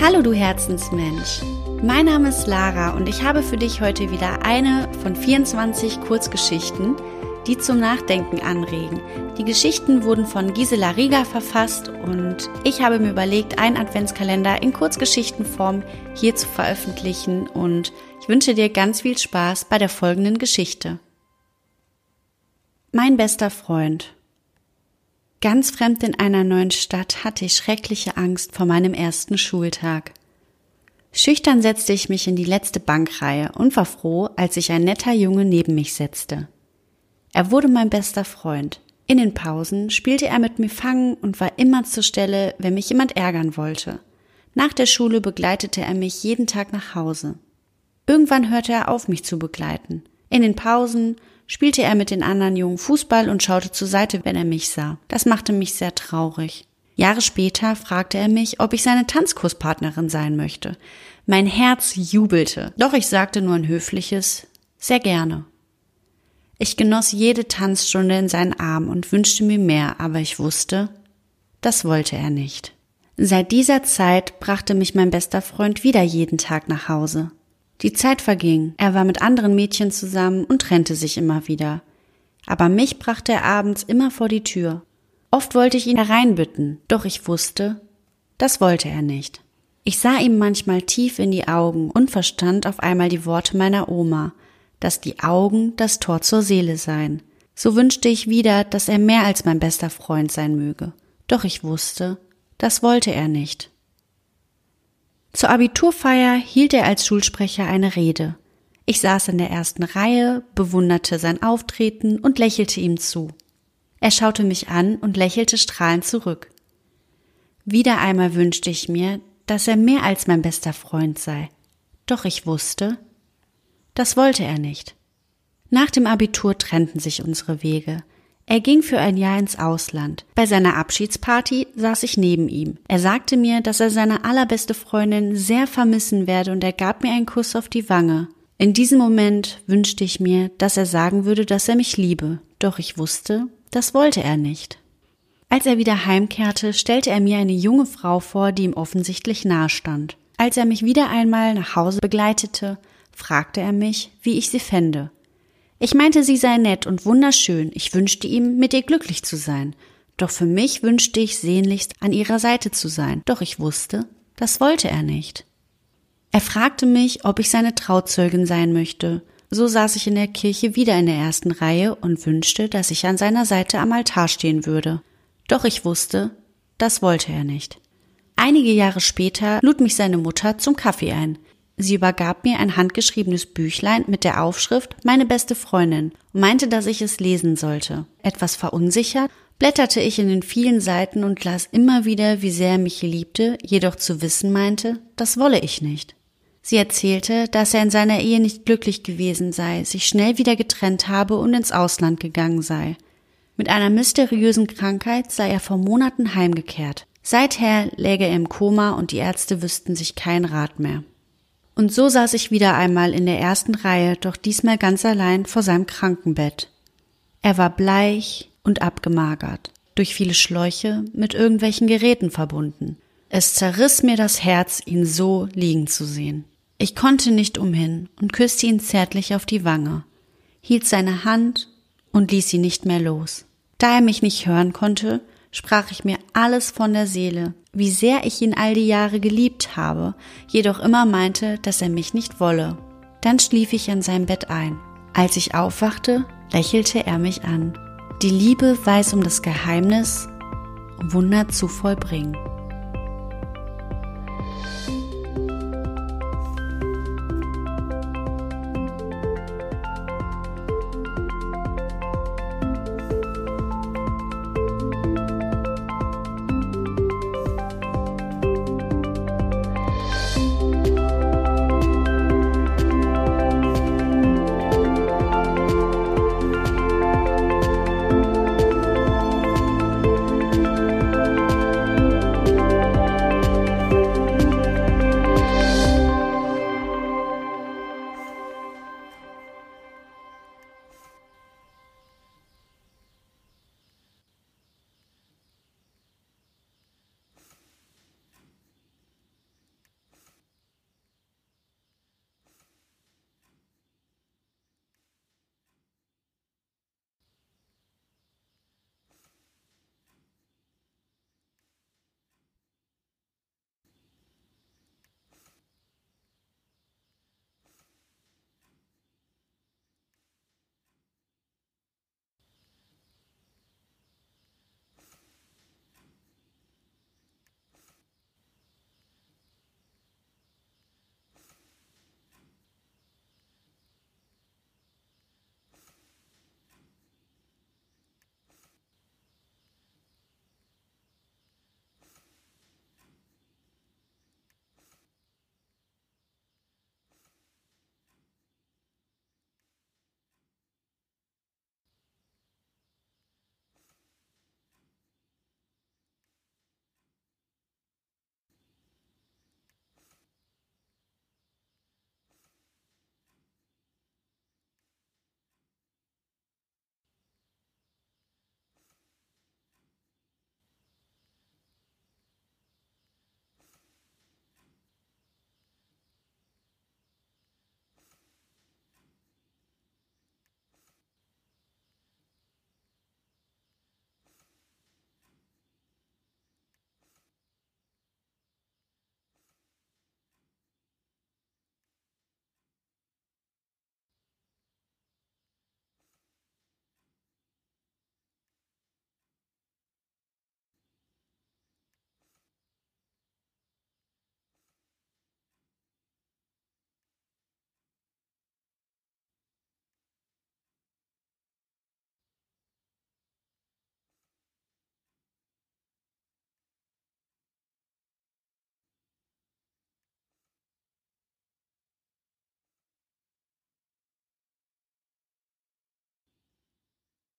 Hallo du Herzensmensch. Mein Name ist Lara und ich habe für dich heute wieder eine von 24 Kurzgeschichten, die zum Nachdenken anregen. Die Geschichten wurden von Gisela Rieger verfasst und ich habe mir überlegt, einen Adventskalender in Kurzgeschichtenform hier zu veröffentlichen und ich wünsche dir ganz viel Spaß bei der folgenden Geschichte. Mein bester Freund. Ganz fremd in einer neuen Stadt hatte ich schreckliche Angst vor meinem ersten Schultag. Schüchtern setzte ich mich in die letzte Bankreihe und war froh, als sich ein netter Junge neben mich setzte. Er wurde mein bester Freund. In den Pausen spielte er mit mir Fangen und war immer zur Stelle, wenn mich jemand ärgern wollte. Nach der Schule begleitete er mich jeden Tag nach Hause. Irgendwann hörte er auf, mich zu begleiten. In den Pausen spielte er mit den anderen Jungen Fußball und schaute zur Seite, wenn er mich sah. Das machte mich sehr traurig. Jahre später fragte er mich, ob ich seine Tanzkurspartnerin sein möchte. Mein Herz jubelte, doch ich sagte nur ein höfliches sehr gerne. Ich genoss jede Tanzstunde in seinen Armen und wünschte mir mehr, aber ich wusste, das wollte er nicht. Seit dieser Zeit brachte mich mein bester Freund wieder jeden Tag nach Hause. Die Zeit verging, er war mit anderen Mädchen zusammen und trennte sich immer wieder. Aber mich brachte er abends immer vor die Tür. Oft wollte ich ihn hereinbitten, doch ich wusste, das wollte er nicht. Ich sah ihm manchmal tief in die Augen und verstand auf einmal die Worte meiner Oma, dass die Augen das Tor zur Seele seien. So wünschte ich wieder, dass er mehr als mein bester Freund sein möge. Doch ich wusste, das wollte er nicht. Zur Abiturfeier hielt er als Schulsprecher eine Rede. Ich saß in der ersten Reihe, bewunderte sein Auftreten und lächelte ihm zu. Er schaute mich an und lächelte strahlend zurück. Wieder einmal wünschte ich mir, dass er mehr als mein bester Freund sei. Doch ich wusste, das wollte er nicht. Nach dem Abitur trennten sich unsere Wege. Er ging für ein Jahr ins Ausland. Bei seiner Abschiedsparty saß ich neben ihm. Er sagte mir, dass er seine allerbeste Freundin sehr vermissen werde und er gab mir einen Kuss auf die Wange. In diesem Moment wünschte ich mir, dass er sagen würde, dass er mich liebe. Doch ich wusste, das wollte er nicht. Als er wieder heimkehrte, stellte er mir eine junge Frau vor, die ihm offensichtlich nahe stand. Als er mich wieder einmal nach Hause begleitete, fragte er mich, wie ich sie fände. Ich meinte, sie sei nett und wunderschön, ich wünschte ihm, mit ihr glücklich zu sein. Doch für mich wünschte ich sehnlichst, an ihrer Seite zu sein. Doch ich wusste, das wollte er nicht. Er fragte mich, ob ich seine Trauzeugin sein möchte. So saß ich in der Kirche wieder in der ersten Reihe und wünschte, dass ich an seiner Seite am Altar stehen würde. Doch ich wusste, das wollte er nicht. Einige Jahre später lud mich seine Mutter zum Kaffee ein. Sie übergab mir ein handgeschriebenes Büchlein mit der Aufschrift Meine beste Freundin und meinte, dass ich es lesen sollte. Etwas verunsichert blätterte ich in den vielen Seiten und las immer wieder, wie sehr er mich liebte, jedoch zu wissen meinte, das wolle ich nicht. Sie erzählte, dass er in seiner Ehe nicht glücklich gewesen sei, sich schnell wieder getrennt habe und ins Ausland gegangen sei. Mit einer mysteriösen Krankheit sei er vor Monaten heimgekehrt. Seither läge er im Koma und die Ärzte wüssten sich kein Rat mehr. Und so saß ich wieder einmal in der ersten Reihe, doch diesmal ganz allein vor seinem Krankenbett. Er war bleich und abgemagert, durch viele Schläuche mit irgendwelchen Geräten verbunden. Es zerriss mir das Herz, ihn so liegen zu sehen. Ich konnte nicht umhin und küsste ihn zärtlich auf die Wange, hielt seine Hand und ließ sie nicht mehr los. Da er mich nicht hören konnte, sprach ich mir alles von der Seele, wie sehr ich ihn all die Jahre geliebt habe, jedoch immer meinte, dass er mich nicht wolle. Dann schlief ich an seinem Bett ein. Als ich aufwachte, lächelte er mich an. Die Liebe weiß um das Geheimnis, Wunder zu vollbringen.